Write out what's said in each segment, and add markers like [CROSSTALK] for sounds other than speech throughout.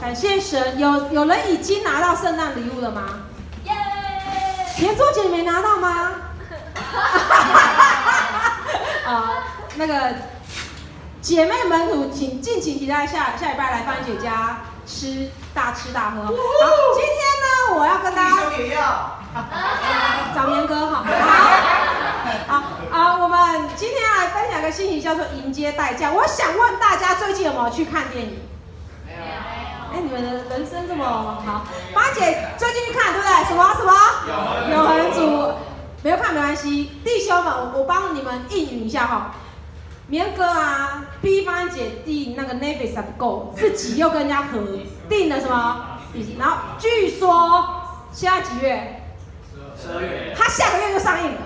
感谢神，有有人已经拿到圣诞礼物了吗？耶！连周姐没拿到吗？[LAUGHS] 啊，那个姐妹们，请敬请期待下下礼拜来芳姐家吃大吃大喝。好，今天呢，我要跟大家 [LAUGHS] 找年哥哈。好，[LAUGHS] 好啊，我们今天要来分享一个信息，叫做迎接代价。我想问大家，最近有没有去看电影？哎，你们的人生这么好，八姐最近去看对不对？什么什么？永恒族，没有看没关系。弟兄们，我我帮你们应允一下哈。绵哥啊，逼芳姐订那个 Netflix 还不够，自己又跟人家合订了什么？然后据说现在几月？十二月。他下个月就上映了。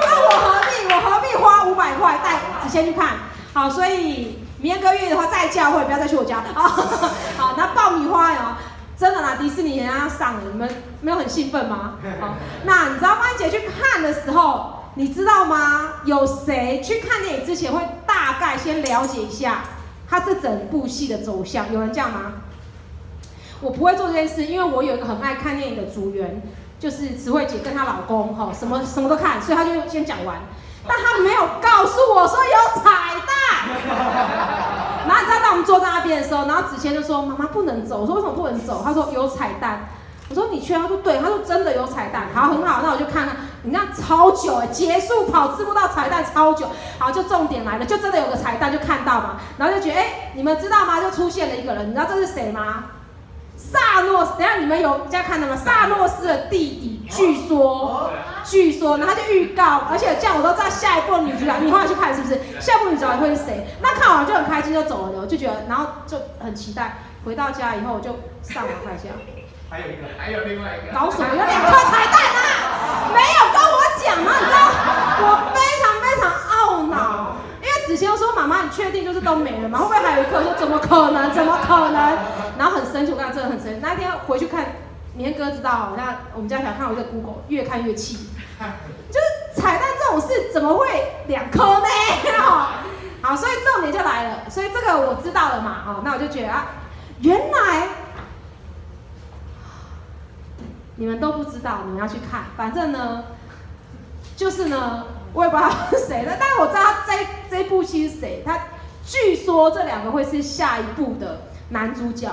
那我何必我何必花五百块带子谦去看？好，所以。明年个月的话，再教会不要再去我家。好，[LAUGHS] 好，那爆米花哟，真的啦，迪士尼人家上了，你们没有很兴奋吗？[LAUGHS] 好，那你知道芳姐去看的时候，你知道吗？有谁去看电影之前会大概先了解一下他这整部戏的走向？有人这样吗？我不会做这件事，因为我有一个很爱看电影的组员，就是慈惠姐跟她老公，哈，什么什么都看，所以他就先讲完。但他没有告诉我说有彩蛋，我们坐在那边的时候，然后子谦就说：“妈妈不能走。”我说：“为什么不能走？”他说：“有彩蛋。”我说：“你去。”他说：“对。”他说：“真的有彩蛋。”好，很好，那我就看看。你看超久哎，结束跑字幕到彩蛋超久。好，就重点来了，就真的有个彩蛋，就看到嘛，然后就觉得哎、你们知道吗？就出现了一个人，你知道这是谁吗？萨诺斯，等下你们有在看的吗？萨诺斯的弟弟，据说，据说，然后他就预告，而且这样我都知道下一部女主角，你后来去看是不是？下一部女主角会是谁？那看完就很开心，就走了，我就觉得，然后就很期待。回到家以后我就上网看一下。还有一个，还有另外一个。搞什么？有两颗彩蛋啊？没有跟我讲吗？你知道，我非常非常懊恼。因为子谦说：“妈妈，你确定就是都没了吗？会不会还有一颗？说怎么可能？怎么可能？然后很生气，我跟他真的很生气。那一天回去看，绵哥知道，那我们家小看我一个 Google，越看越气。就是彩蛋这种事，怎么会两颗呢？[LAUGHS] 好，所以重点就来了。所以这个我知道了嘛？哦，那我就觉得啊，原来你们都不知道，你们要去看。反正呢，就是呢。”我也不知道是谁的，但是我知道这这部戏是谁。他据说这两个会是下一部的男主角，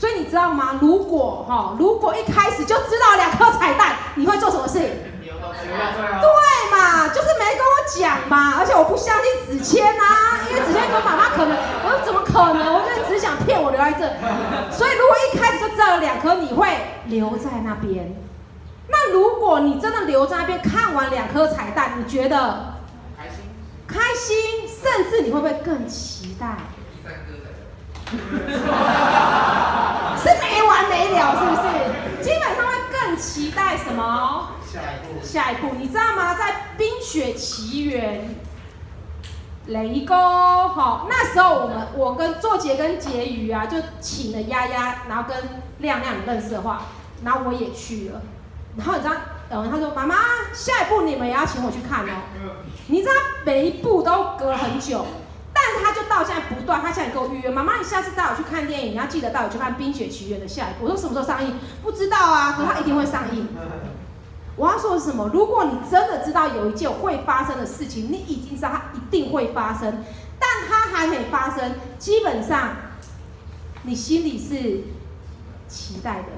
所以你知道吗？如果哈，如果一开始就知道两颗彩蛋，你会做什么事？对嘛，就是没跟我讲嘛，而且我不相信子谦啊，因为子谦跟妈妈可能，我说怎么可能？我就只想骗我留在这，所以如果一开始就知道了两颗，你会留在那边。那如果你真的留在那边看完两颗彩蛋，你觉得开心？开心，甚至你会不会更期待？是没了，是不是？基本上会更期待什么？下一步，下一步，你知道吗？在《冰雪奇缘》雷公，好，那时候我们我跟作杰跟婕妤啊，就请了丫丫，然后跟亮亮认识的话，然后我也去了。然后你知道，嗯，他说：“妈妈，下一步你们也要请我去看哦。”你知道每一步都隔很久，但是他就到现在不断，他现在给我预约。妈妈，你下次带我去看电影，你要记得带我去看《冰雪奇缘》的下一部。我说什么时候上映？不知道啊，可是他一定会上映。我要说的是什么？如果你真的知道有一件会发生的事情，你已经知道它一定会发生，但它还没发生，基本上你心里是期待的。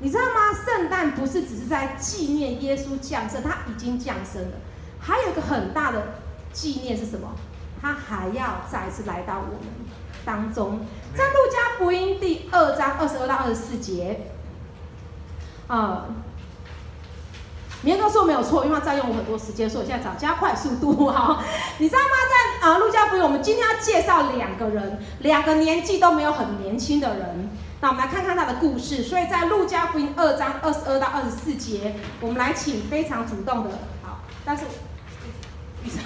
你知道吗？圣诞不是只是在纪念耶稣降生，他已经降生了。还有一个很大的纪念是什么？他还要再次来到我们当中。在路加福音第二章二十二到二十四节，啊、嗯，绵哥说没有错，因为他占用我很多时间，所以我现在找加快速度。哈，[LAUGHS] 你知道吗？在啊路加福音，我们今天要介绍两个人，两个年纪都没有很年轻的人。那我们来看看他的故事。所以在路加福音二章二十二到二十四节，我们来请非常主动的，好，但是，[LAUGHS]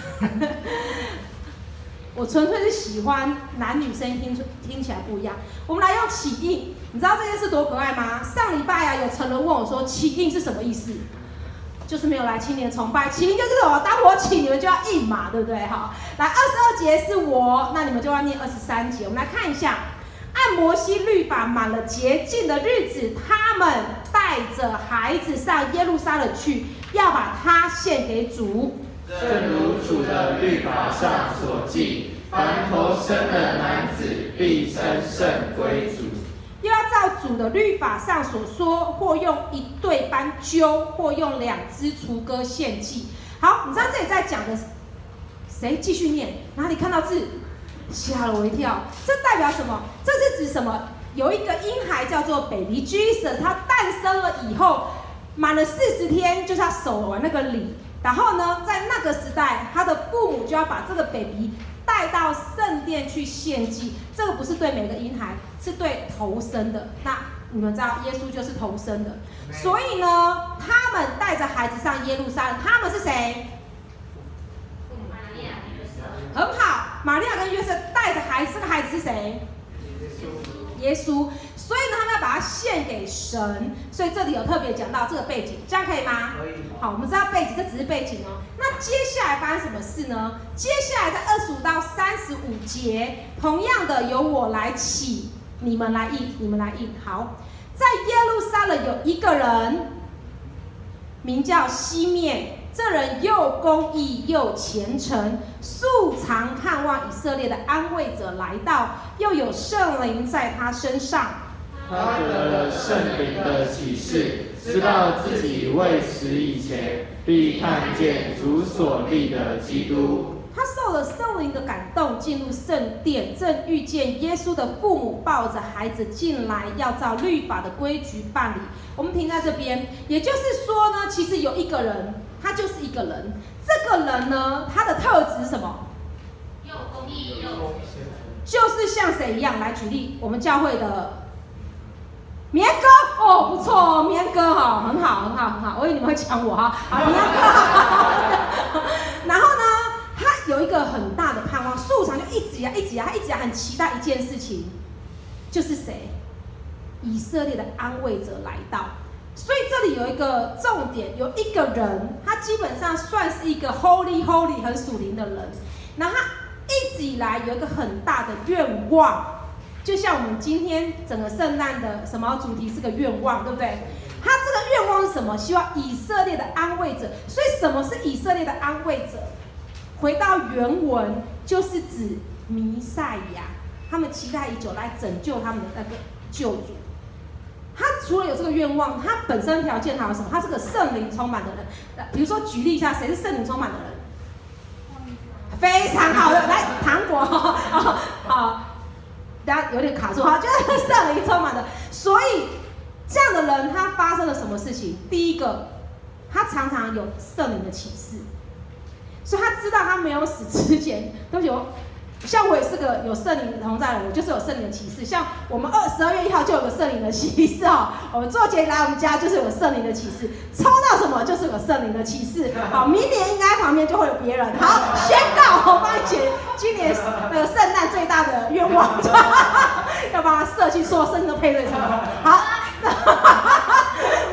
我纯粹是喜欢男女声音听听起来不一样。我们来用起应，你知道这件事多可爱吗？上礼拜啊，有成人问我说起应是什么意思？就是没有来青年崇拜，起因就是我当我起你们就要应嘛，对不对？好，来二十二节是我，那你们就要念二十三节。我们来看一下，按摩西律法满了洁净的日子，他们带着孩子上耶路撒冷去，要把他献给主。正如主的律法上所记，凡头生的男子必称圣归主。又要照主的律法上所说，或用一对斑鸠，或用两只雏鸽献祭。好，你知道这里在讲的谁？继续念，哪里看到字？吓了我一跳。这代表什么？这是指什么？有一个婴孩叫做 Baby Jesus，他诞生了以后，满了四十天，就是要守完那个礼。然后呢，在那个时代，他的父母就要把这个 baby 带到圣殿去献祭。这个不是对每个婴孩，是对头生的。那你们知道，耶稣就是头生的。所以呢，他们带着孩子上耶路撒冷。他们是谁？玛利亚跟约瑟。很好，玛利亚跟约瑟带着孩子。这个孩子是谁？耶稣。所以呢，他们要把它献给神。所以这里有特别讲到这个背景，这样可以吗？可以。好，我们知道背景，这只是背景哦。那接下来发生什么事呢？接下来在二十五到三十五节，同样的由我来起，你们来应，你们来应。好，在耶路撒冷有一个人，名叫西面。这人又公义又虔诚，素常盼望以色列的安慰者来到，又有圣灵在他身上。他得了圣灵的启示，知道自己未死以前必看见主所立的基督。他受了圣灵的感动，进入圣殿，正遇见耶稣的父母抱着孩子进来，要照律法的规矩办理。我们停在这边，也就是说呢，其实有一个人，他就是一个人。这个人呢，他的特质是什么？又公义又，就是像谁一样？来举例，我们教会的。棉哥哦，不错哦，棉哥哈，很好，很好，很好。我以为你们会抢我哈，好，棉哥。[LAUGHS] 然后呢，他有一个很大的盼望，素常就一直呀，一直呀，他一直呀，很期待一件事情，就是谁？以色列的安慰者来到。所以这里有一个重点，有一个人，他基本上算是一个 holy holy 很属灵的人，然后他一直以来有一个很大的愿望。就像我们今天整个圣诞的什么主题是个愿望，对不对？他这个愿望是什么？希望以色列的安慰者。所以什么是以色列的安慰者？回到原文，就是指弥赛亚。他们期待已久来拯救他们的那个救主。他除了有这个愿望，他本身条件还有什么？他是个圣灵充满的人。比如说举例一下，谁是圣灵充满的人？非常好的，来糖果，好。好大家有点卡住哈，就是圣灵充满的，所以这样的人他发生了什么事情？第一个，他常常有圣灵的启示，所以他知道他没有死之前都有。像我也是个有圣灵同在的，我就是有圣灵的启示。像我们二十二月一号就有个圣灵的启示哦，[LAUGHS] 我们做节来我们家就是有圣灵的启示，抽到什么就是有圣灵的启示。好，明年应该旁边就会有别人。好，[LAUGHS] 宣告我帮你写今年那个圣诞最大的愿望，[LAUGHS] 要帮他设计所有圣经的配对成功。好，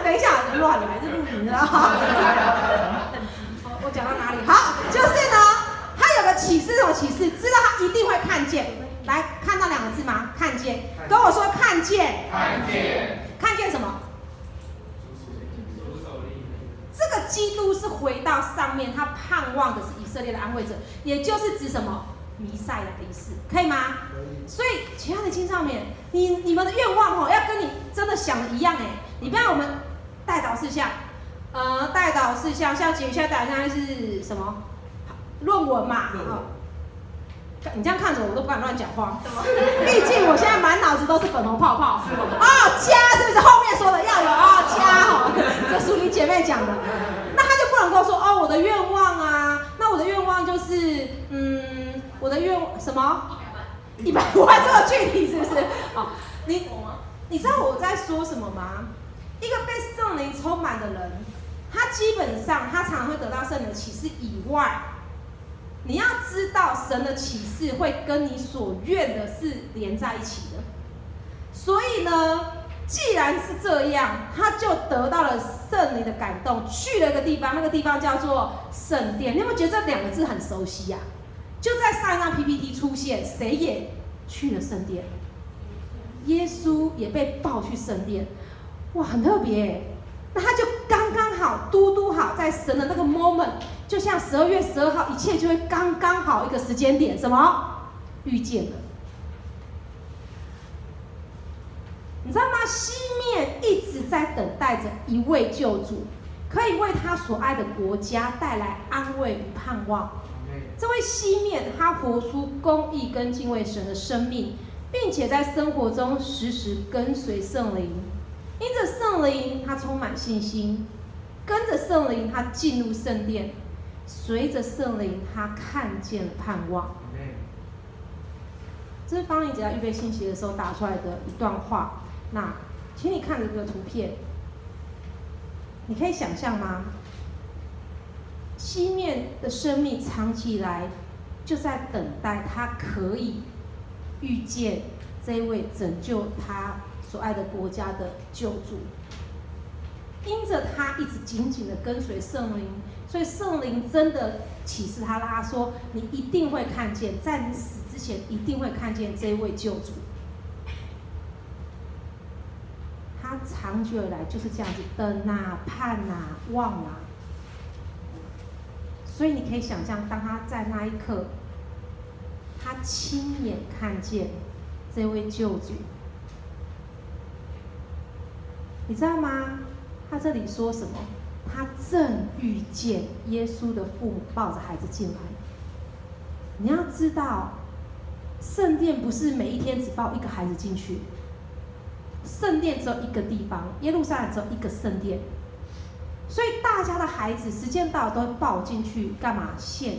等一下乱了，还是录屏的。好，我讲到哪里？好，就是呢。他有个启示，这种启示，知道他一定会看见。来看到两个字吗？看见。跟我说看见。看见。看见什么？这个基督是回到上面，他盼望的是以色列的安慰者，也就是指什么？弥赛亚的意思，可以吗？所以，其他的青少年，你你们的愿望哦，要跟你真的想的一样哎。你不要我们代祷事项，呃，代祷事项，像接下来代祷是什么？论文嘛，啊，你这样看着我，我都不敢乱讲话。毕竟我现在满脑子都是粉红泡泡。哦，加是不是后面说的要有哦，加哦，这属于姐妹讲的。那他就不能够说哦，我的愿望望就是，嗯，我的愿望什么？一百万这么具体是不是？哦，你你知道我在说什么吗？一个被圣灵充满的人，他基本上他常常会得到圣灵的启示以外。你要知道，神的启示会跟你所愿的是连在一起的。所以呢，既然是这样，他就得到了圣灵的感动，去了一个地方，那个地方叫做圣殿。你有没有觉得这两个字很熟悉呀、啊？就在上一张 PPT 出现，谁也去了圣殿？耶稣也被抱去圣殿，哇，很特别。那他就刚刚好，嘟嘟好，在神的那个 moment，就像十二月十二号，一切就会刚刚好一个时间点，什么遇见了？你知道吗？西面一直在等待着一位救主，可以为他所爱的国家带来安慰与盼望。这位西面，他活出公义跟敬畏神的生命，并且在生活中时时跟随圣灵。因着圣灵，他充满信心；跟着圣灵，他进入圣殿；随着圣灵，他看见了盼望。这是方玲姐在预备信息的时候打出来的一段话。那，请你看这个图片，你可以想象吗？西面的生命长期以来就在等待，他可以遇见这位拯救他。所爱的国家的救主，因着他一直紧紧的跟随圣灵，所以圣灵真的启示他，他说：“你一定会看见，在你死之前，一定会看见这位救主。”他长久以来就是这样子等啊、盼啊、望啊，所以你可以想象，当他在那一刻，他亲眼看见这位救主。你知道吗？他这里说什么？他正遇见耶稣的父母抱着孩子进来。你要知道，圣殿不是每一天只抱一个孩子进去。圣殿只有一个地方，耶路撒冷只有一个圣殿，所以大家的孩子时间到都会抱进去干嘛？献，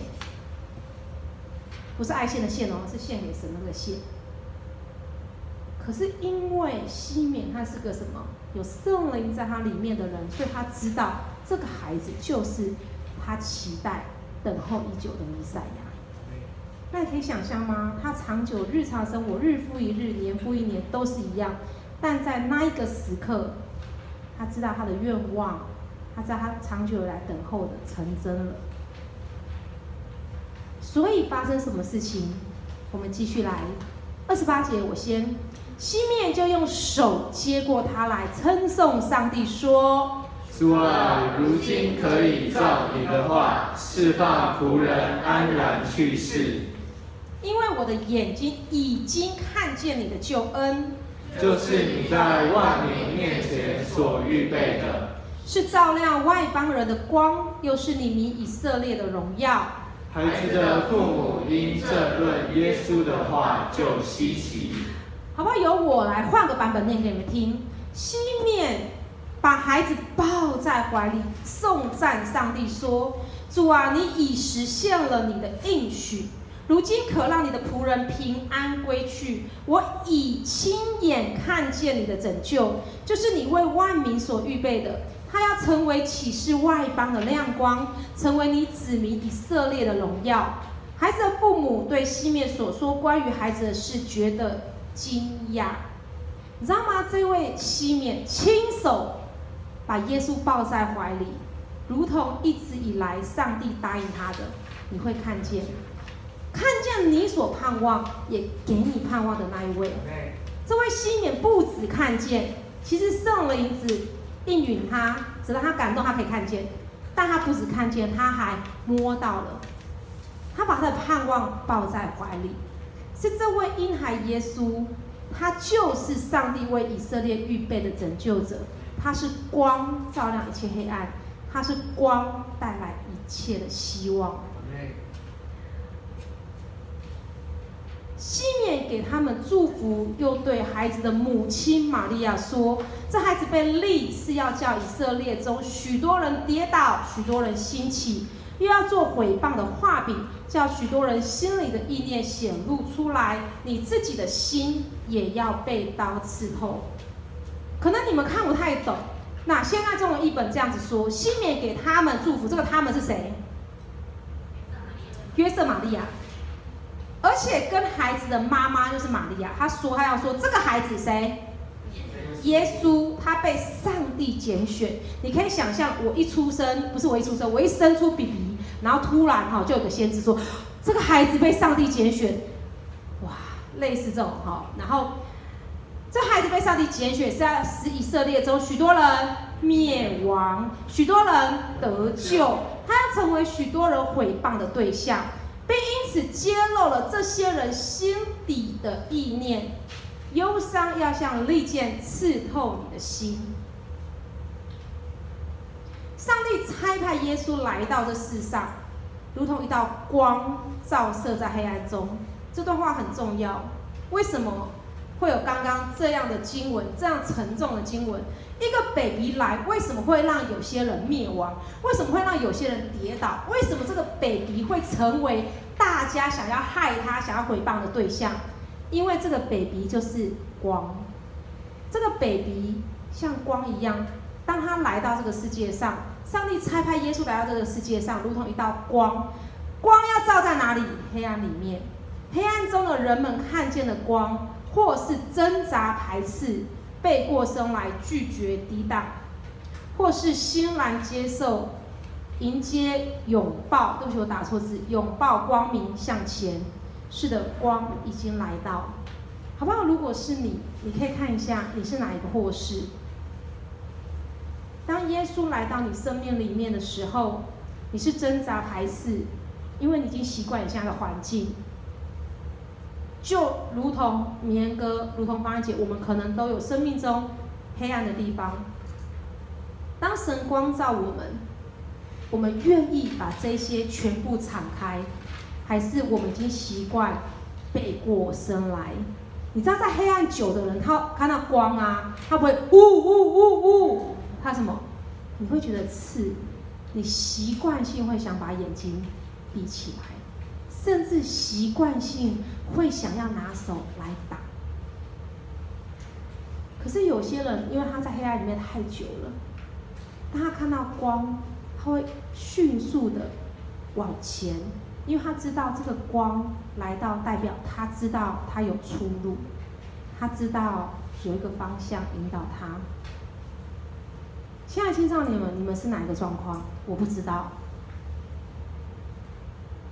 不是爱献的献哦，是献给神那个献。可是因为西缅他是个什么？有圣灵在他里面的人，所以他知道这个孩子就是他期待、等候已久的弥赛亚。那你可以想象吗？他长久日常生活，日复一日，年复一年，都是一样。但在那一个时刻，他知道他的愿望，他知道他长久以来等候的成真了。所以发生什么事情？我们继续来二十八节，我先。西面就用手接过他来，称颂上帝说：“主啊，如今可以照你的话，释放仆人安然去世。因为我的眼睛已经看见你的救恩，就是你在万民面前所预备的，是照亮外邦人的光，又是你民以色列的荣耀。孩子的父母因这论耶稣的话就稀奇。”好不好？由我来换个版本念给你们听。西面把孩子抱在怀里，颂赞上帝说：“主啊，你已实现了你的应许，如今可让你的仆人平安归去。我已亲眼看见你的拯救，就是你为万民所预备的。他要成为启示外邦的亮光，成为你子民以色列的荣耀。”孩子的父母对西面所说关于孩子的事，觉得。惊讶，你知道吗？这位西面亲手把耶稣抱在怀里，如同一直以来上帝答应他的。你会看见，看见你所盼望，也给你盼望的那一位。这位西缅不止看见，其实圣灵子应允他，只让他感动，他可以看见。但他不止看见，他还摸到了，他把他的盼望抱在怀里。是这位婴孩耶稣，他就是上帝为以色列预备的拯救者。他是光，照亮一切黑暗；他是光，带来一切的希望。西面给他们祝福，又对孩子的母亲玛利亚说：“这孩子被立，是要叫以色列中许多人跌倒，许多人兴起。”又要做毁谤的话柄，叫许多人心里的意念显露出来，你自己的心也要被刀刺透。可能你们看不太懂，那现在中文译本这样子说：西面给他们祝福，这个他们是谁？约瑟玛利亚，而且跟孩子的妈妈就是玛利亚，她说她要说这个孩子谁？耶稣。他被上帝拣选，你可以想象，我一出生，不是我一出生，我一生出 BB，然后突然哈就有个先知说，这个孩子被上帝拣选，哇，类似这种哈，然后这孩子被上帝拣选是要使以色列中许多人灭亡，许多人得救，他要成为许多人毁谤的对象，并因此揭露了这些人心底的意念。忧伤要像利剑刺透你的心。上帝差派耶稣来到这世上，如同一道光照射在黑暗中。这段话很重要。为什么会有刚刚这样的经文，这样沉重的经文？一个 baby 来，为什么会让有些人灭亡？为什么会让有些人跌倒？为什么这个 baby 会成为大家想要害他、想要毁谤的对象？因为这个 baby 就是光，这个 baby 像光一样，当他来到这个世界上，上帝差派耶稣来到这个世界上，如同一道光，光要照在哪里？黑暗里面，黑暗中的人们看见的光，或是挣扎排斥、背过身来拒绝抵挡，或是欣然接受、迎接、拥抱。对不起，我打错字，拥抱光明向前。是的，光已经来到，好不好？如果是你，你可以看一下你是哪一个祸事。当耶稣来到你生命里面的时候，你是挣扎排斥，因为你已经习惯你现在的环境。就如同绵哥，如同芳姐，我们可能都有生命中黑暗的地方。当神光照我们，我们愿意把这些全部敞开。还是我们已经习惯背过身来，你知道，在黑暗久的人，他看到光啊，他不会呜呜呜呜，他什么？你会觉得刺，你习惯性会想把眼睛闭起来，甚至习惯性会想要拿手来挡。可是有些人，因为他在黑暗里面太久了，当他看到光，他会迅速的往前。因为他知道这个光来到，代表他知道他有出路，他知道有一个方向引导他。亲爱青少年们，你们是哪一个状况？我不知道，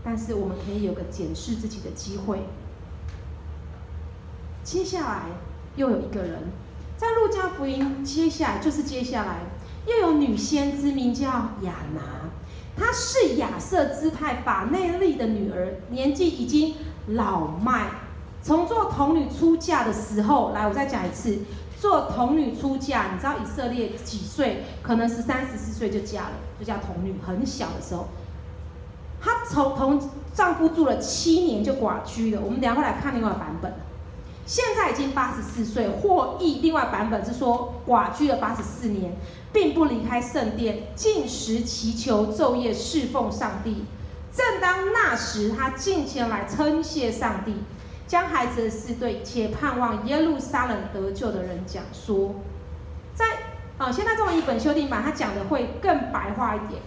但是我们可以有个检视自己的机会。接下来又有一个人，在路加福音，接下来就是接下来又有女先知名叫亚拿。她是亚瑟支派法内利的女儿，年纪已经老迈。从做童女出嫁的时候，来，我再讲一次，做童女出嫁，你知道以色列几岁？可能十三、十四岁就嫁了，就叫童女。很小的时候，她从同丈夫住了七年就寡居了。我们等下会来看另外版本。现在已经八十四岁，或译另外版本是说寡居了八十四年。并不离开圣殿，禁食祈求，昼夜侍奉上帝。正当那时，他进前来称谢上帝，将孩子的事对且盼望耶路撒冷得救的人讲说。在啊，现在中文译本修订版，他讲的会更白话一点。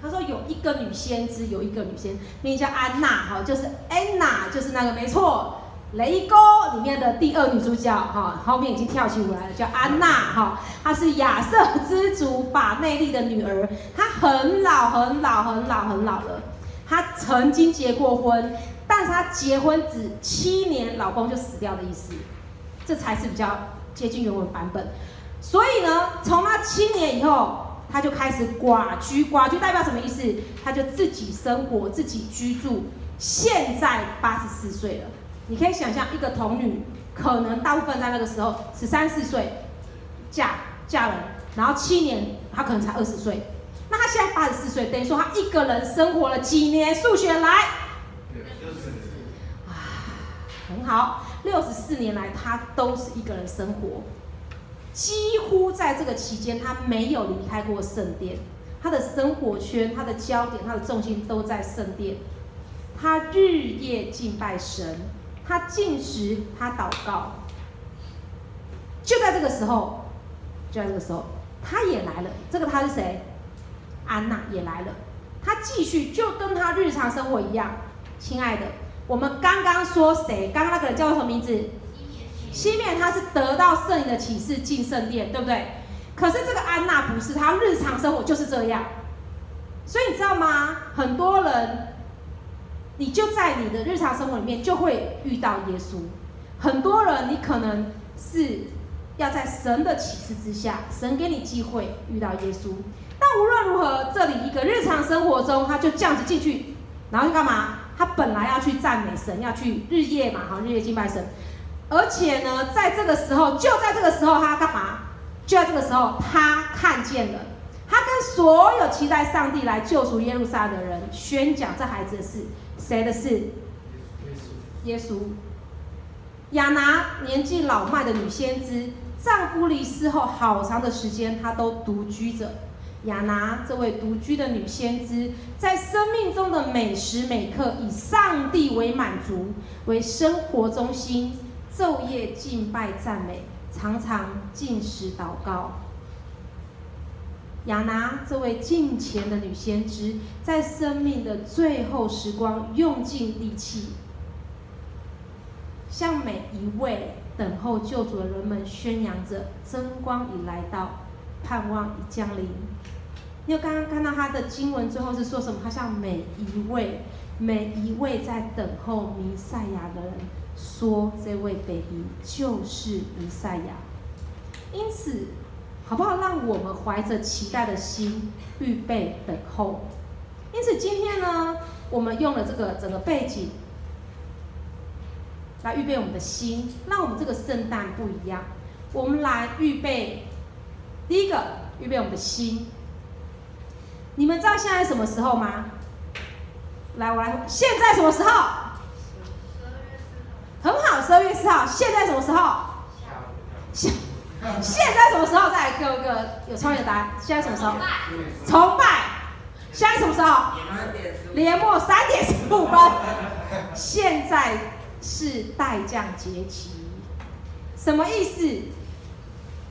他说有一个女先知，有一个女先，名叫安娜，哈，就是安娜，就是那个没错。雷沟里面的第二女主角，哈，后面已经跳起舞来了，叫安娜，哈，她是亚瑟之主法内利的女儿，她很老很老很老很老了，她曾经结过婚，但是她结婚只七年，老公就死掉的意思，这才是比较接近原文版本。所以呢，从那七年以后，她就开始寡居，寡居代表什么意思？她就自己生活，自己居住，现在八十四岁了。你可以想象，一个童女可能大部分在那个时候十三四岁嫁嫁人，然后七年她可能才二十岁，那她现在八十四岁，等于说她一个人生活了几年？数学来，六十四，啊，很好，六十四年来她都是一个人生活，几乎在这个期间她没有离开过圣殿，她的生活圈、她的焦点、她的重心都在圣殿，她日夜敬拜神。他进食，他祷告，就在这个时候，就在这个时候，他也来了。这个他是谁？安娜也来了。他继续就跟他日常生活一样。亲爱的，我们刚刚说谁？刚刚那个人叫什么名字？西面他是得到圣灵的启示进圣殿，对不对？可是这个安娜不是，她日常生活就是这样。所以你知道吗？很多人，你就在你的日常生活里面就会遇到耶稣。很多人，你可能是要在神的启示之下，神给你机会遇到耶稣。但无论如何，这里一个日常生活中，他就这样子进去，然后去干嘛？他本来要去赞美神，要去日夜嘛，哈，日夜敬拜神。而且呢，在这个时候，就在这个时候，他干嘛？就在这个时候，他看见了，他跟所有期待上帝来救赎耶路撒冷的人宣讲这孩子的事，谁的事？耶稣。亚拿年纪老迈的女先知，丈夫离世后好长的时间，她都独居着。亚拿这位独居的女先知，在生命中的每时每刻，以上帝为满足，为生活中心，昼夜敬拜赞美，常常进食祷告。亚拿这位敬前的女先知，在生命的最后时光，用尽力气，向每一位等候救主的人们宣扬着：真光已来到，盼望已降临。你有刚刚看到他的经文最后是说什么？他向每一位、每一位在等候弥赛亚的人说：“这位 baby 就是弥赛亚。”因此，好不好？让我们怀着期待的心，预备等候。因此，今天呢，我们用了这个整个背景来预备我们的心，让我们这个圣诞不一样。我们来预备第一个，预备我们的心。你们知道现在什么时候吗？来，我来。现在什么时候？很好，十二月四号。现在什么时候？现现在什么时候？再来给我一个有创意的答案。现在什么时候？崇拜。现在什么时候？年末三点十五分。现在是代降节期。什么意思？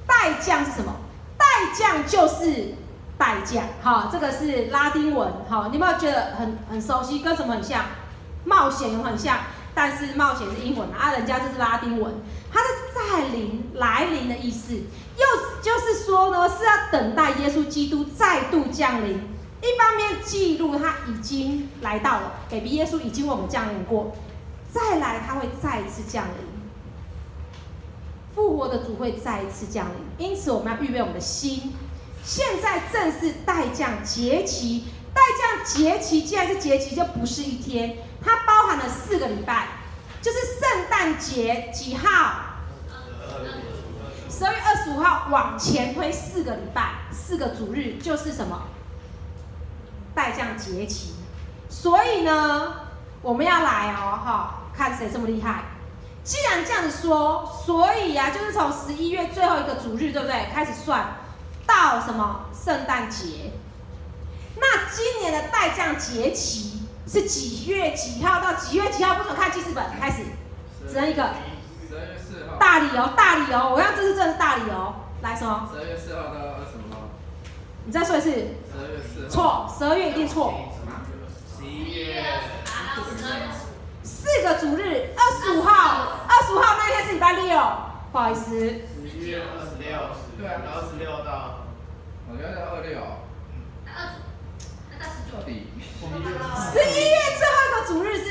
代降是什么？代降就是。代价，好，这个是拉丁文，好，你有没有觉得很很熟悉？跟什么很像？冒险有很像，但是冒险是英文啊，人家这是拉丁文，它是再临来临的意思，又就是说呢，是要等待耶稣基督再度降临。一方面记录他已经来到了，baby 耶稣已经为我们降临过，再来他会再一次降临，复活的主会再一次降临，因此我们要预备我们的心。现在正是待降节期，待降节期既然是节期，就不是一天，它包含了四个礼拜，就是圣诞节几号？十二月二十五号往前推四个礼拜，四个主日就是什么？待降节期。所以呢，我们要来哦，哈，看谁这么厉害。既然这样子说，所以呀、啊，就是从十一月最后一个主日，对不对？开始算。到什么圣诞节？那今年的待降节期是几月几号到几月几号？不准看记事本，开始，只能一个。十二月四号。大理由，大理由，我要这是这是大理由。来说？十二月四号到二十五号。你再说一次。十二月四号。错，十二月一定错。十一月。四个主日，二十五号，二十五号那一天是礼拜六，不好意思。十一月二十六。对啊，二十六到。我觉得二六，那二十，那到十九底。十一月最后一个主日是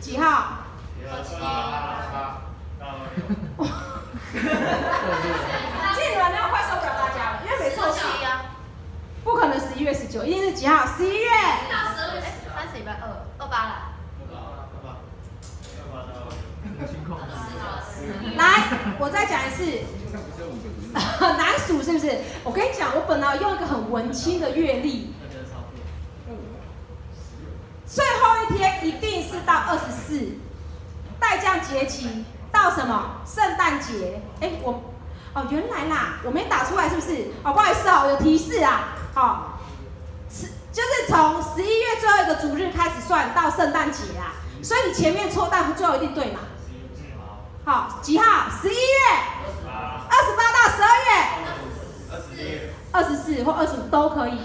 几号？二七八。哇！记得你要快受不了大家了，因为每次都是一样。不可能十一月十九，一定是几号？十一月。到十二月三十礼拜二二八了。二八二八二八。来，我再讲一次。很 [LAUGHS] 难数是不是？我跟你讲，我本来用一个很文青的月历，最后一天一定是到二十四，待降节期到什么？圣诞节？哎，我哦，原来啦，我没打出来是不是？哦，不好意思哦，有提示啊，哦，是就是从十一月最后一个主日开始算到圣诞节啊，所以你前面错，但最后一定对嘛？好，几号？十一月。二十八到十二月，二十四，二十四或二十五都可以。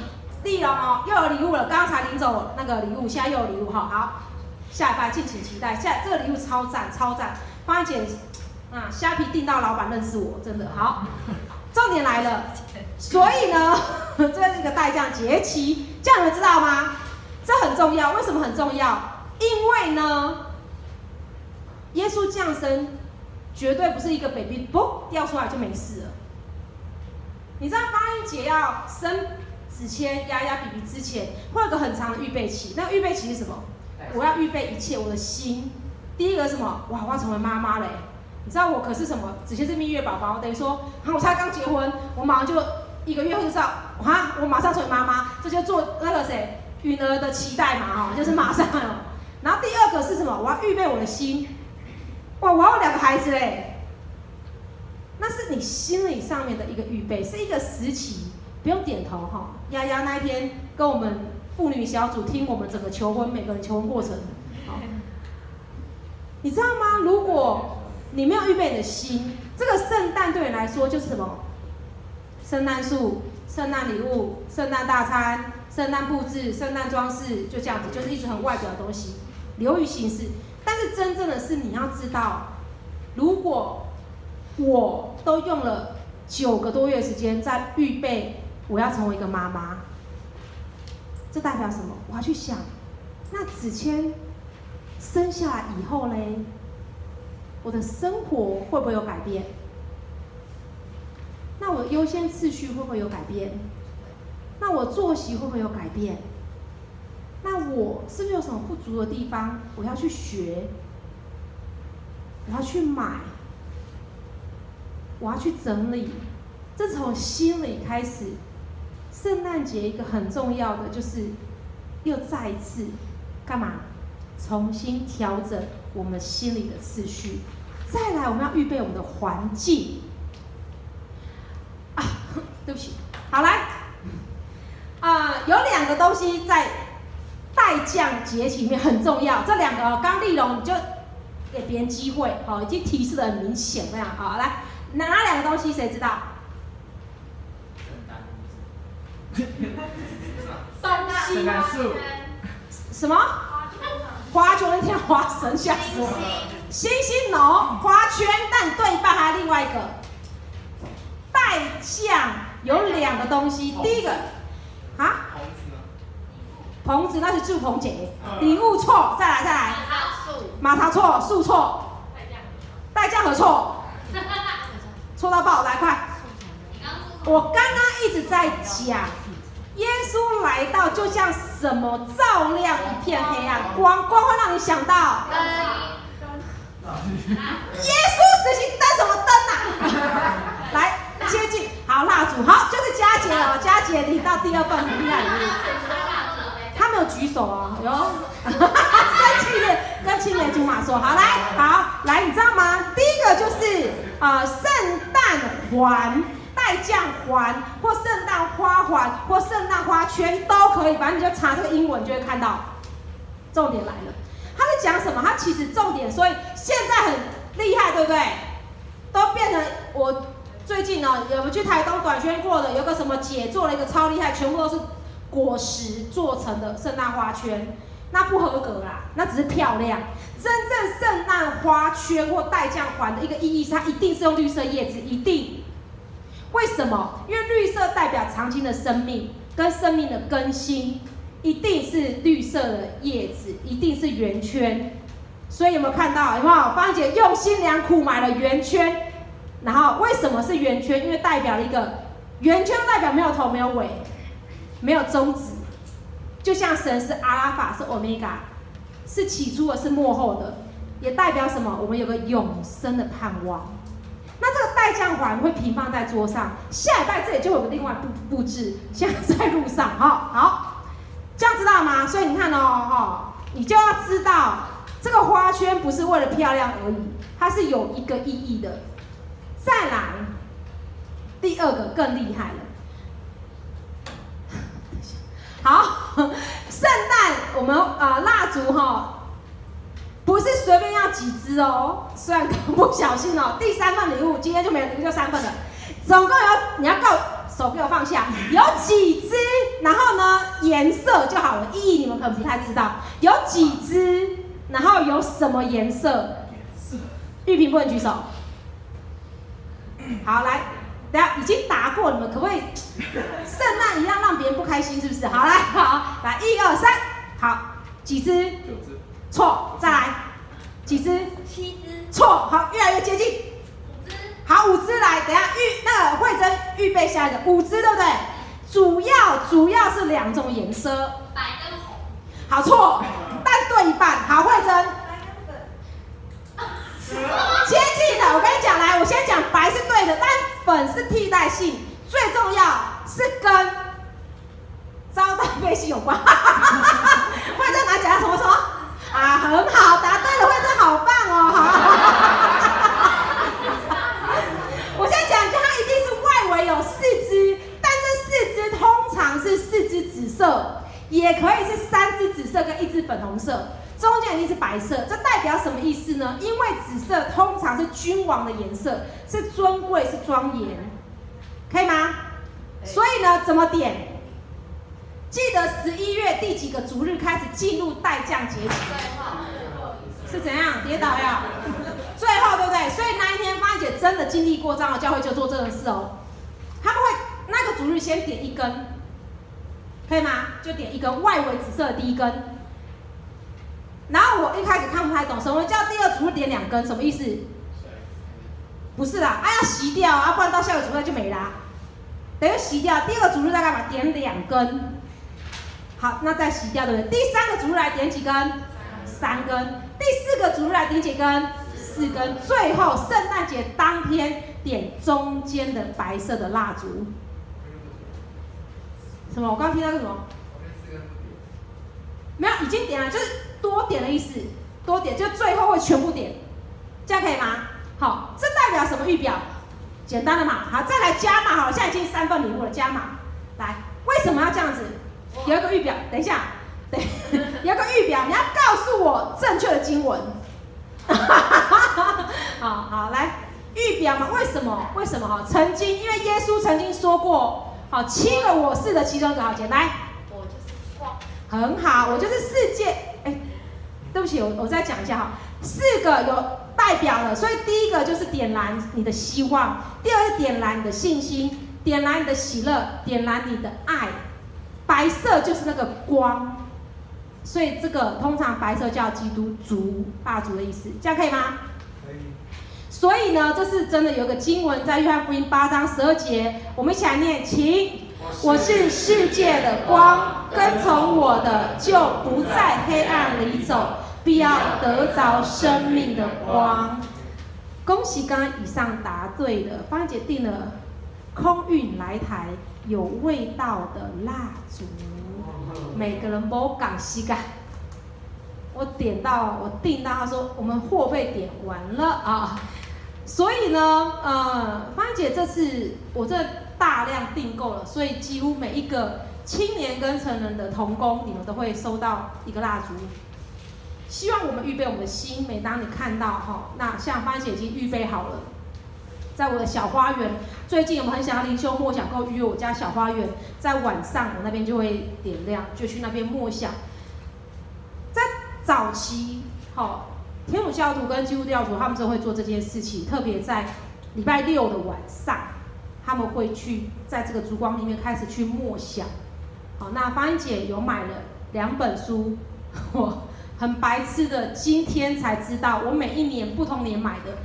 利用哦，又有礼物了，刚才领走那个礼物，现在又有礼物哈。好，下一拜敬请期待。下这个礼物超赞超赞，芳姐啊，虾皮订到老板认识我，真的好。重点来了，所以呢，[LAUGHS] 这是一个代降节期，这样你们知道吗？这很重要，为什么很重要？因为呢，耶稣降生绝对不是一个 baby 嘣掉出来就没事了。你知道八音节要生子谦、压压、比比之前，会有个很长的预备期。那个预备期是什么？我要预备一切，我的心。第一个是什么？哇，我要成为妈妈嘞！你知道我可是什么？子谦是蜜月宝宝，等于说，啊，我才刚结婚，我马上就一个月后就知道，啊，我马上成为妈妈，这就做那个谁，允儿的期待嘛，哈，就是马上。然后第二个是什么？我要预备我的心。哇，我要两个孩子嘞！那是你心理上面的一个预备，是一个时期，不用点头哈。丫丫那一天跟我们妇女小组听我们整个求婚，每个人求婚过程，好，你知道吗？如果你没有预备你的心，这个圣诞对你来说就是什么？圣诞树、圣诞礼物、圣诞大餐、圣诞布置、圣诞装饰，就这样子，就是一直很外表的东西，流于形式。但是真正的是你要知道，如果我都用了九个多月时间在预备，我要成为一个妈妈。这代表什么？我要去想，那子谦生下来以后嘞，我的生活会不会有改变？那我优先次序会不会有改变？那我作息会不会有改变？那我是不是有什么不足的地方？我要去学，我要去买。我要去整理，这从心里开始。圣诞节一个很重要的就是，又再一次干嘛？重新调整我们心里的次序。再来，我们要预备我们的环境。啊，[LAUGHS] 对不起，好来，啊、有两个东西在待降节期里面很重要。这两个哦，刚丽蓉你就给别人机会，好，已经提示的很明显，这样好来。哪两个东西谁知道？圣诞树。什么？花圈，那天花神吓死我了。星星龙花圈，但对半还有另外一个。待降有两个东西，第一个啊？棚子那是祝棚姐。礼物错，再来再来。马槽错，树错。待降何错？错到爆，来快！我刚刚一直在讲，耶稣来到就像什么照亮一片黑暗，光光会让你想到。耶稣实行灯什么灯啊？[LAUGHS] 来接近，好蜡烛，好就是佳节了，佳节你到第二份厉害礼物。他没有举手啊，哟，[LAUGHS] 生气的跟青梅竹马说，好来，好来，你知道吗？第一个就是啊，圣、诞。环待降环或圣诞花环或圣诞花圈都可以，反正你就查这个英文就会看到。重点来了，他在讲什么？他其实重点，所以现在很厉害，对不对？都变成我最近呢，有没去台东短宣过的？有个什么姐做了一个超厉害，全部都是果实做成的圣诞花圈，那不合格啦，那只是漂亮。真正圣诞花圈或待降环的一个意义是，它一定是用绿色叶子，一定。为什么？因为绿色代表长青的生命跟生命的更新，一定是绿色的叶子，一定是圆圈。所以有没有看到？有没有？芳姐用心良苦买了圆圈，然后为什么是圆圈？因为代表了一个圆圈，代表没有头没有尾，没有终止，就像神是阿拉法，是欧米伽。是起初的，是末后的，也代表什么？我们有个永生的盼望。那这个待降环会平放在桌上，下礼拜这里就有个另外布布置，现在在路上，好好，这样知道吗？所以你看哦，哈，你就要知道这个花圈不是为了漂亮而已，它是有一个意义的。再来，第二个更厉害了。[LAUGHS] 好。圣诞，我们啊蜡烛哈，不是随便要几支哦，虽然不小心哦。第三份礼物，今天就没有礼物，就三份了。总共有，你要够手给我放下，有几支？然后呢，颜色就好了，意义你们可能不太知道。有几支？然后有什么颜色？颜色。玉萍不能举手。好，来，等下已经答过，你们可不可以圣诞一样让别人不开心？是不是？好，来，好，来，一二三，好，几只？九只。错，再来，几只？七只。错，好，越来越接近。五只。好，五只来，等下预那个慧珍预备下一个五只，对不对？主要主要是两种颜色，白跟红。好，错，但对一半。好，慧珍。接近的，我跟你讲，来，我先讲白是对的，但粉是替代性，最重要是跟招待背心有关。慧珍来讲下什么什么？啊，很好，答对了，慧珍好棒哦，好。我先讲，就它一定是外围有四只，但这四只通常是四只紫色，也可以是三只紫色跟一只粉红色。中间一定是白色，这代表什么意思呢？因为紫色通常是君王的颜色，是尊贵，是庄严，可以吗？所以呢，怎么点？记得十一月第几个主日开始进入待降节期？是怎样？跌倒呀？最后对不对？所以那一天芳姐真的经历过长老教会就做这个事哦。他们会那个主日先点一根，可以吗？就点一根外围紫色的第一根。然后我一开始看不太懂，什么叫第二主日点两根？什么意思？不是啦，啊要洗掉啊，不然到下个主日就没啦。等于洗掉，第二个主日再干嘛？点两根。好，那再洗掉对不对？第三个主日来点几根？三根。第四个主日来点几根？四根。最后圣诞节当天点中间的白色的蜡烛。什么？我刚刚听到个什么？没有，已经点了，就是。多点的意思，多点就最后会全部点，这样可以吗？好，这代表什么预表？简单的嘛。好，再来加码，好，现在已经三份礼物了，加码。来，为什么要这样子？有一个预表，等一下，对，有一个预表，你要告诉我正确的经文。好好，来预表嘛？为什么？为什么？哈，曾经因为耶稣曾经说过，好，七个我是的其中一个，好，简单。我就是光。很好，我就是世界。哎。对不起，我我再讲一下哈，四个有代表了，所以第一个就是点燃你的希望，第二个点燃你的信心，点燃你的喜乐，点燃你的爱，白色就是那个光，所以这个通常白色叫基督烛蜡烛的意思，这样可以吗？可以。所以呢，这是真的有个经文在约翰福音八章十二节，我们一起来念，请，我是世界的光，跟从我的就不在黑暗里走。必要得着生命的光。恭喜刚刚以上答对的，芳姐订了空运来台有味道的蜡烛，每个人不敢吸干。我点到，我订到，他说我们货被点完了啊，所以呢，呃，芳姐这次我这大量订购了，所以几乎每一个青年跟成人的同工，你们都会收到一个蜡烛。希望我们预备我们的心，每当你看到哈，那像芳姐已经预备好了，在我的小花园，最近我们很想要灵修默想，跟预约我家小花园，在晚上我那边就会点亮，就去那边默想。在早期，哈，天主教徒跟基督教徒他们就会做这件事情，特别在礼拜六的晚上，他们会去在这个烛光里面开始去默想。好，那芳姐有买了两本书，我。[LAUGHS] 很白痴的，今天才知道，我每一年不同年买的，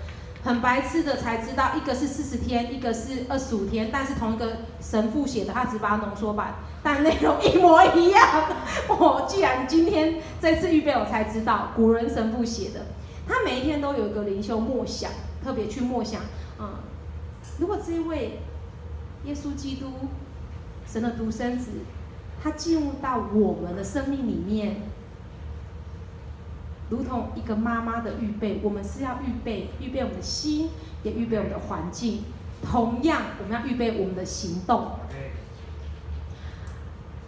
很白痴的才知道，一个是四十天，一个是二十五天，但是同一个神父写的，他只把它浓缩版，但内容一模一样。我既然今天这次预备，我才知道古人神父写的，他每一天都有一个灵修默想，特别去默想，嗯，如果这一位耶稣基督，神的独生子，他进入到我们的生命里面。如同一个妈妈的预备，我们是要预备预备我们的心，也预备我们的环境。同样，我们要预备我们的行动。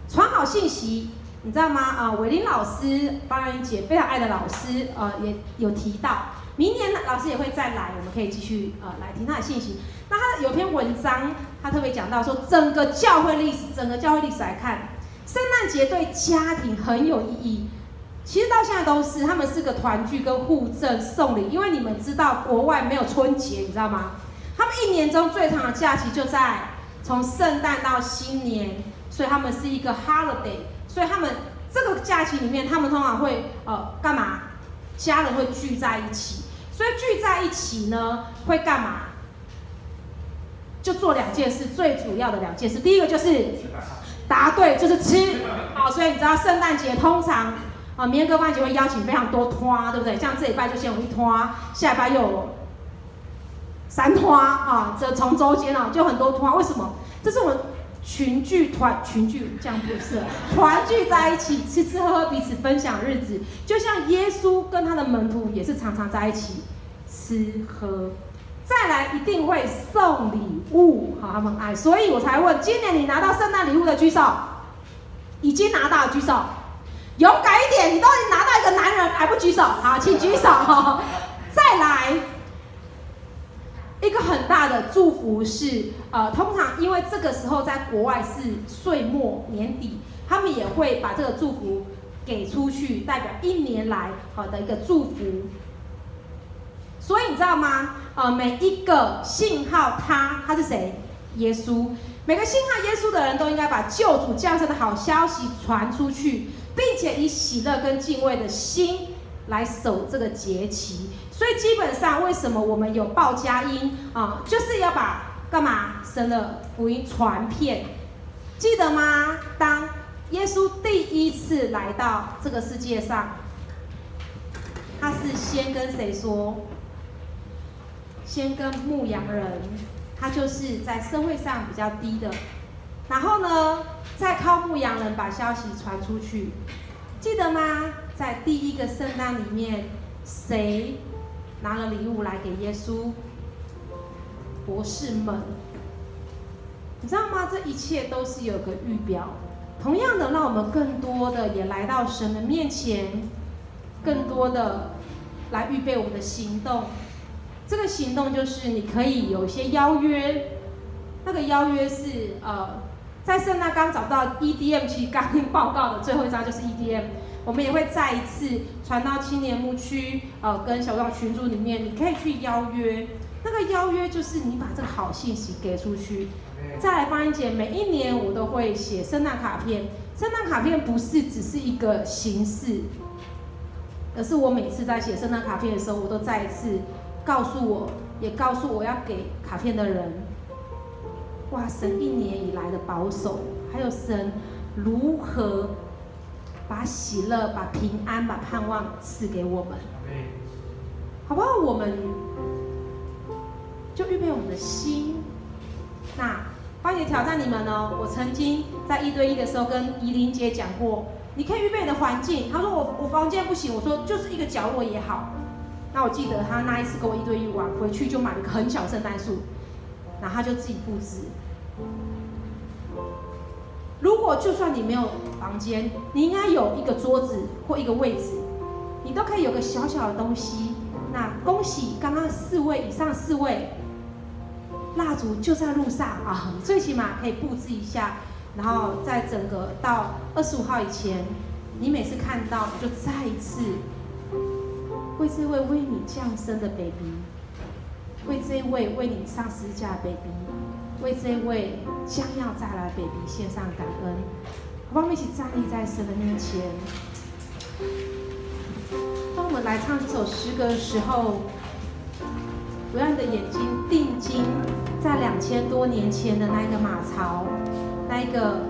传好信息，你知道吗？啊，伟林老师，方仁姐非常爱的老师，呃，也有提到，明年老师也会再来，我们可以继续呃来听他的信息。那他有篇文章，他特别讲到说，整个教会历史，整个教会历史来看，圣诞节对家庭很有意义。其实到现在都是，他们是个团聚跟互赠送礼，因为你们知道国外没有春节，你知道吗？他他们一年中最长的假期就在从圣诞到新年，所以他们是一个 holiday。所以他们这个假期里面，他们通常会呃干嘛？家人会聚在一起。所以聚在一起呢，会干嘛？就做两件事，最主要的两件事。第一个就是 [LAUGHS] 答对，就是吃。好，所以你知道圣诞节通常啊，明哥万节会邀请非常多摊，对不对？像这礼拜就先有一摊，下礼拜又有三摊啊，这从周间啊就很多摊。为什么？这是我们群聚团群聚这样不是团聚在一起吃吃喝喝，彼此分享日子。就像耶稣跟他的门徒也是常常在一起吃喝。再来一定会送礼物，好，他们爱，所以我才问，今年你拿到圣诞礼物的举手，已经拿到的举手，勇敢一点，你都已经拿到一个男人还不举手，好，请举手。[LAUGHS] 再来一个很大的祝福是，呃，通常因为这个时候在国外是岁末年底，他们也会把这个祝福给出去，代表一年来好的一个祝福。所以你知道吗？呃，每一个信号他他是谁？耶稣。每个信号耶稣的人都应该把救主降生的好消息传出去，并且以喜乐跟敬畏的心来守这个节期。所以基本上，为什么我们有报佳音啊、就是要把干嘛？神的福音传遍。记得吗？当耶稣第一次来到这个世界上，他是先跟谁说？先跟牧羊人，他就是在社会上比较低的，然后呢，再靠牧羊人把消息传出去，记得吗？在第一个圣诞里面，谁拿了礼物来给耶稣？博士们，你知道吗？这一切都是有个预表，同样的，让我们更多的也来到神的面前，更多的来预备我们的行动。这个行动就是你可以有一些邀约，那个邀约是呃，在圣诞刚找到 EDM 其实刚报告的最后一张就是 EDM，我们也会再一次传到青年牧区呃跟小众群组里面，你可以去邀约。那个邀约就是你把这个好信息给出去。再来，芳英姐每一年我都会写圣诞卡片，圣诞卡片不是只是一个形式，而是我每次在写圣诞卡片的时候，我都再一次。告诉我，也告诉我要给卡片的人，哇，神一年以来的保守，还有神如何把喜乐、把平安、把盼望赐给我们，好不好？我们就预备我们的心。那花姐挑战你们呢？我曾经在一对一的时候跟怡玲姐讲过，你可以预备你的环境。她说我我房间不行，我说就是一个角落也好。那我记得她那一次跟我一对一玩，回去就买了个很小圣诞树，然后他就自己布置。如果就算你没有房间，你应该有一个桌子或一个位置，你都可以有个小小的东西。那恭喜刚刚四位以上四位，蜡烛就在路上啊！[LAUGHS] 最起码可以布置一下，然后在整个到二十五号以前，你每次看到就再一次。为这位为你降生的 baby，为这位为你上十字架的 baby，为这位将要再来 baby 献上感恩。好，我们一起站立在神的面前。当我们来唱这首诗歌的时候，不要你的眼睛定睛在两千多年前的那个马槽，那一个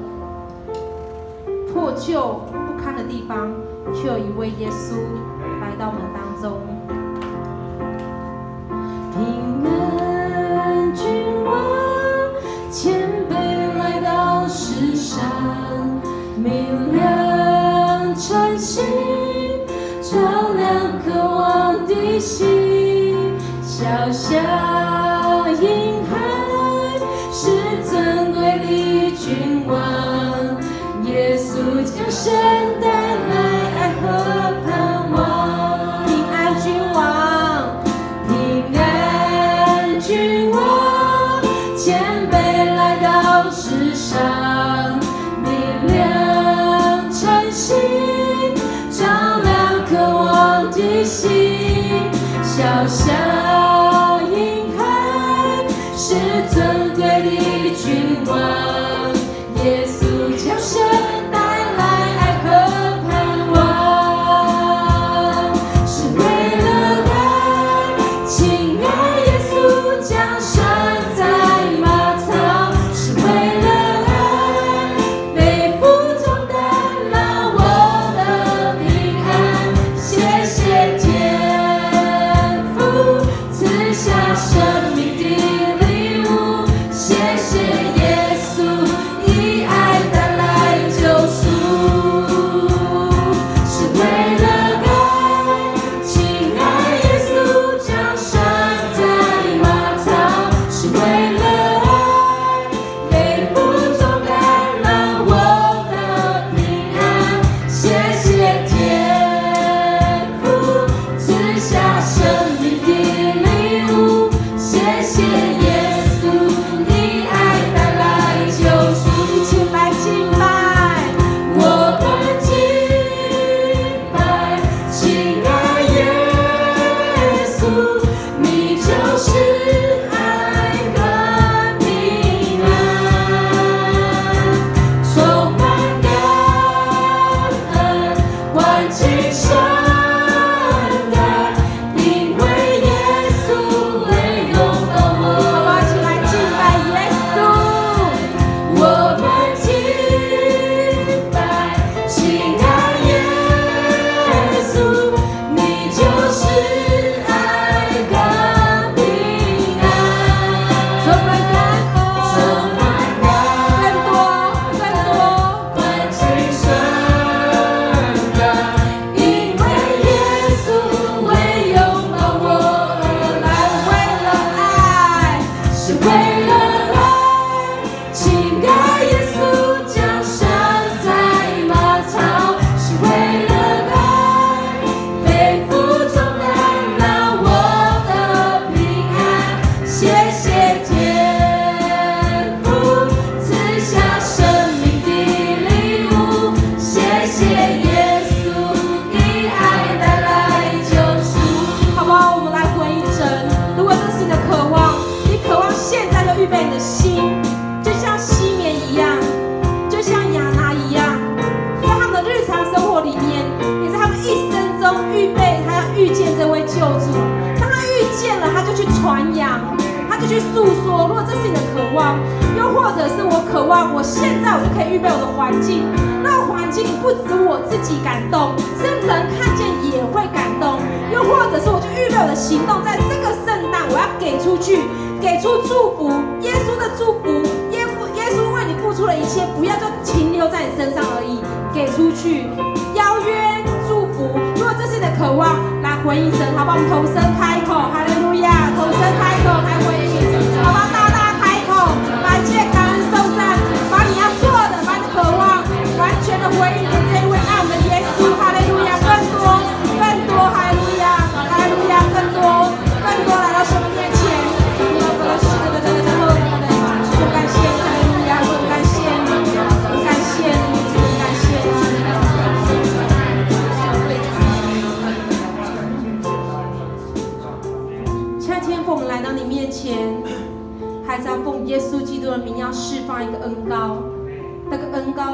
破旧不堪的地方，却有一位耶稣来到我们当中。平安君王，谦卑来到世上，明亮晨星，照亮渴望的心，小小婴孩，是尊贵的君王，耶稣降生。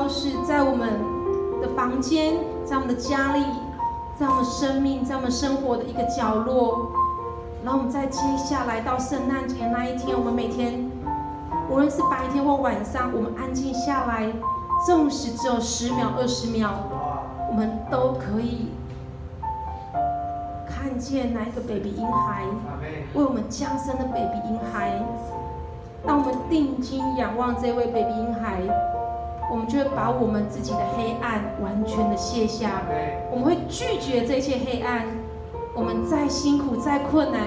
是在我们的房间，在我们的家里，在我们生命，在我们生活的一个角落。然后我们在接下来到圣诞节那一天，我们每天，无论是白天或晚上，我们安静下来，纵使只有十秒、二十秒，我们都可以看见那一个 baby 婴孩为我们降生的 baby 婴孩。当我们定睛仰望这位 baby 婴孩，我们就会把我们自己的黑暗完全的卸下。我们会拒绝这些黑暗。我们再辛苦再困难，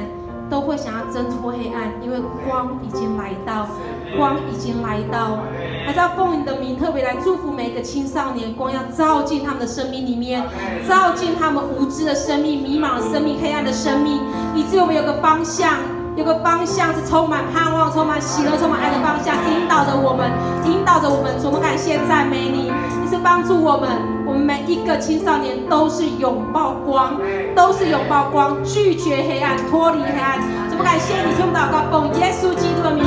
都会想要挣脱黑暗，因为光已经来到，光已经来到。还是要奉你的名特别来祝福每一个青少年，光要照进他们的生命里面，照进他们无知的生命、迷茫的生命、黑暗的生命，以至于我们有个方向。有个方向是充满盼望、充满喜乐、充满爱的方向，引导着我们，引导着我们。我们感谢赞美你，你是帮助我们，我们每一个青少年都是拥抱光，都是拥抱光，拒绝黑暗，脱离黑暗。怎么感谢你，听我们祷告，奉耶稣基督的名，